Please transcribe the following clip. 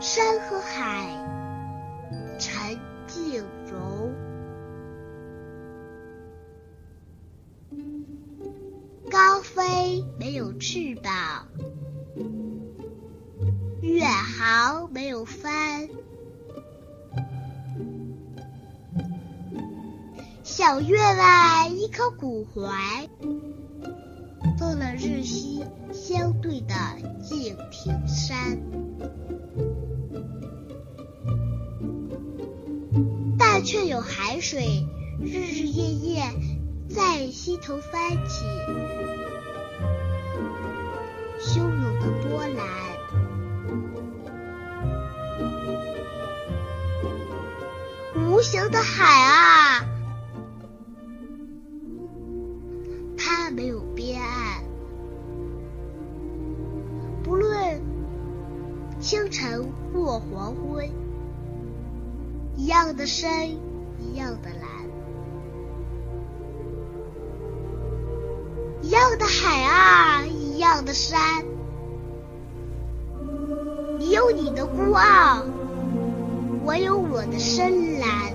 山和海，陈静柔。高飞没有翅膀，远航没有帆。小月外一颗古槐，做了日夕相对的却有海水日日夜夜在溪头翻起，汹涌的波澜。无形的海啊，它没有边岸，不论清晨或黄昏。一样的深，一样的蓝，一样的海啊，一样的山。你有你的孤傲，我有我的深蓝。